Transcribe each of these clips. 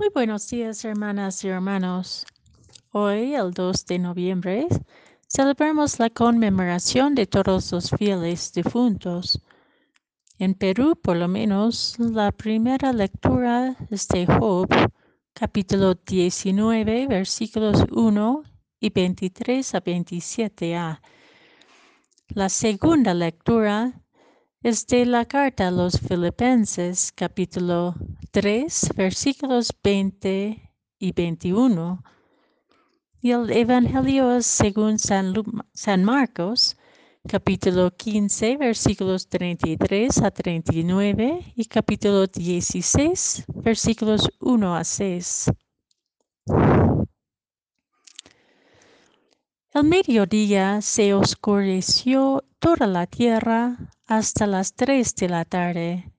Muy buenos días, hermanas y hermanos. Hoy, el 2 de noviembre, celebramos la conmemoración de todos los fieles difuntos. En Perú, por lo menos, la primera lectura es de Job, capítulo 19, versículos 1 y 23 a 27a. La segunda lectura es de la carta a los Filipenses, capítulo 3, versículos 20 y 21. Y el Evangelio es según San, San Marcos, capítulo 15, versículos 33 a 39 y capítulo 16, versículos 1 a 6. El mediodía se oscureció toda la tierra hasta las tres de la tarde.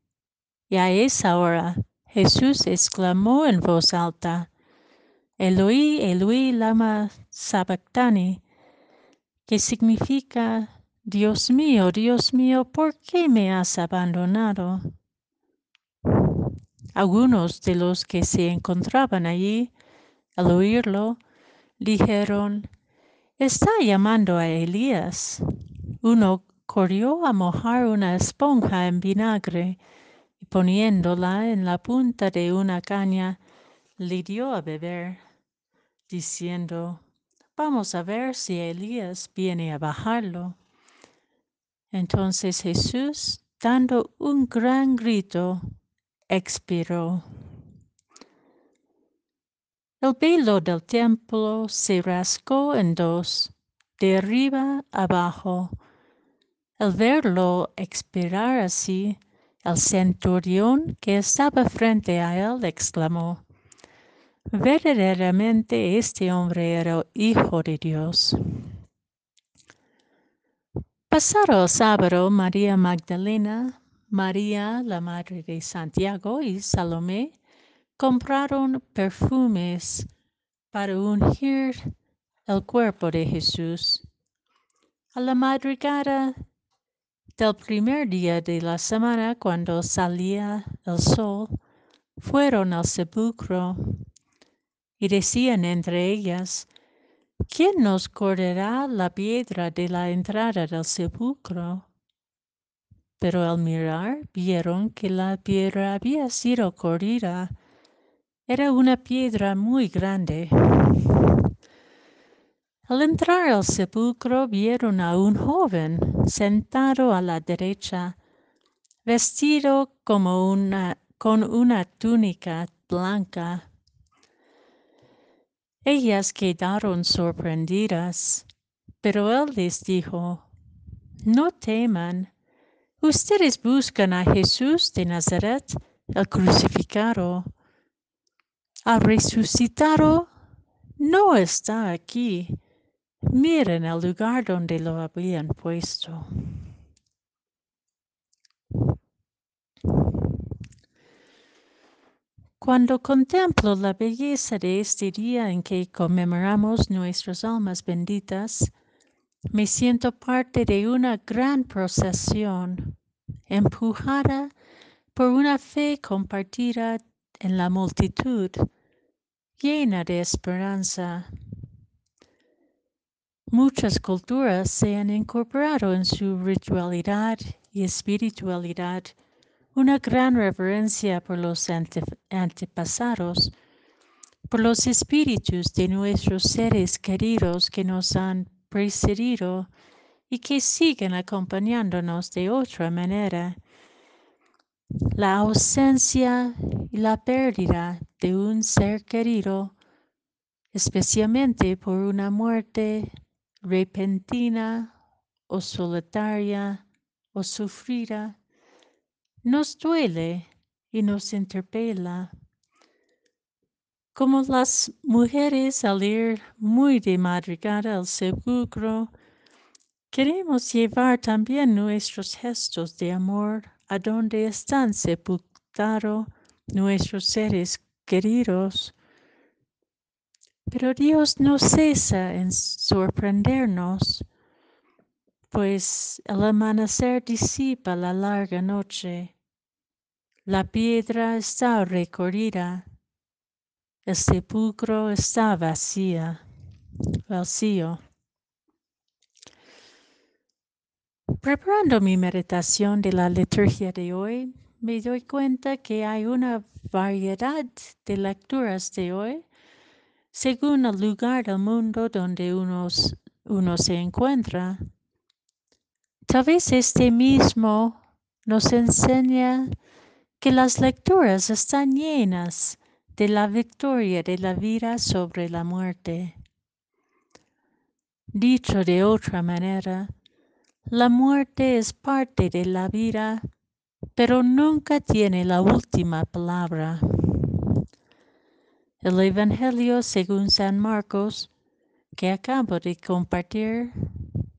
Y a esa hora Jesús exclamó en voz alta, Eloi, Eloi, lama sabactani, que significa, Dios mío, Dios mío, ¿por qué me has abandonado? Algunos de los que se encontraban allí, al oírlo, dijeron, está llamando a Elías. Uno corrió a mojar una esponja en vinagre y poniéndola en la punta de una caña, le dio a beber, diciendo, vamos a ver si Elías viene a bajarlo. Entonces Jesús, dando un gran grito, expiró. El velo del templo se rascó en dos, de arriba abajo. Al verlo expirar así, el centurión que estaba frente a él exclamó, verdaderamente este hombre era hijo de Dios. Pasado el sábado, María Magdalena, María, la madre de Santiago y Salomé compraron perfumes para ungir el cuerpo de Jesús. A la madrugada del primer día de la semana, cuando salía el sol, fueron al sepulcro y decían entre ellas, ¿quién nos correrá la piedra de la entrada del sepulcro? Pero al mirar vieron que la piedra había sido corrida era una piedra muy grande. Al entrar al sepulcro vieron a un joven sentado a la derecha, vestido como una, con una túnica blanca. Ellas quedaron sorprendidas, pero él les dijo, no teman, ustedes buscan a Jesús de Nazaret, el crucificado ha resucitado, no está aquí. Miren el lugar donde lo habían puesto. Cuando contemplo la belleza de este día en que conmemoramos nuestras almas benditas, me siento parte de una gran procesión, empujada por una fe compartida en la multitud, llena de esperanza. Muchas culturas se han incorporado en su ritualidad y espiritualidad. Una gran reverencia por los antepasados, por los espíritus de nuestros seres queridos que nos han precedido y que siguen acompañándonos de otra manera. La ausencia y la pérdida de un ser querido, especialmente por una muerte repentina o solitaria o sufrida, nos duele y nos interpela. Como las mujeres al ir muy de madrugada al sepulcro, queremos llevar también nuestros gestos de amor a donde están sepultados nuestros seres queridos. Pero Dios no cesa en sorprendernos, pues el amanecer disipa la larga noche. La piedra está recorrida El sepulcro está vacía, vacío. Preparando mi meditación de la liturgia de hoy, me doy cuenta que hay una variedad de lecturas de hoy según el lugar del mundo donde uno, se encuentra. Tal vez este mismo nos enseña que las lecturas están llenas de la victoria de la vida sobre la muerte. Dicho de otra manera, la muerte es parte de la vida, pero nunca tiene la última palabra. El Evangelio según San Marcos, que acabo de compartir,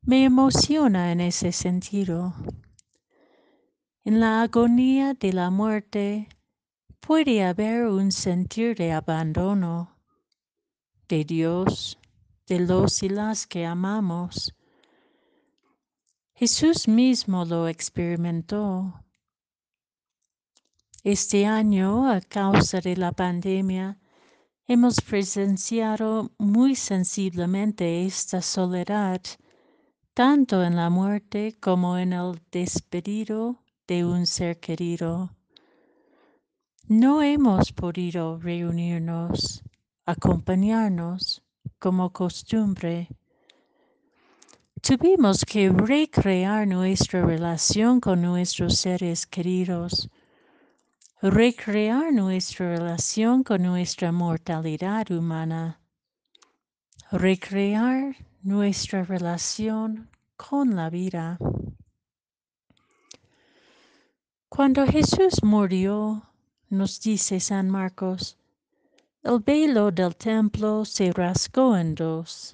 me emociona en ese sentido. En la agonía de la muerte puede haber un sentir de abandono de Dios, de los y las que amamos. Jesús mismo lo experimentó. Este año, a causa de la pandemia, hemos presenciado muy sensiblemente esta soledad, tanto en la muerte como en el despedido de un ser querido. No hemos podido reunirnos, acompañarnos como costumbre. Tuvimos que recrear nuestra relación con nuestros seres queridos, recrear nuestra relación con nuestra mortalidad humana, recrear nuestra relación con la vida. Cuando Jesús murió, nos dice San Marcos, el velo del templo se rasgó en dos.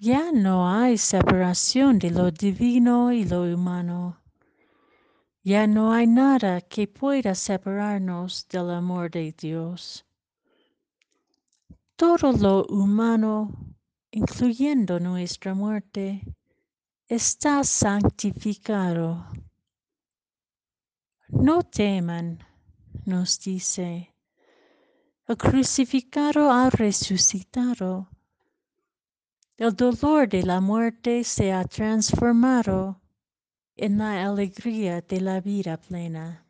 Ya no hay separación de lo divino y lo humano. Ya no hay nada que pueda separarnos del amor de Dios. Todo lo humano, incluyendo nuestra muerte, está santificado no teman, nos dice. El crucificado ha resucitado. El dolor de la muerte se ha transformado en la alegría de la vida plena.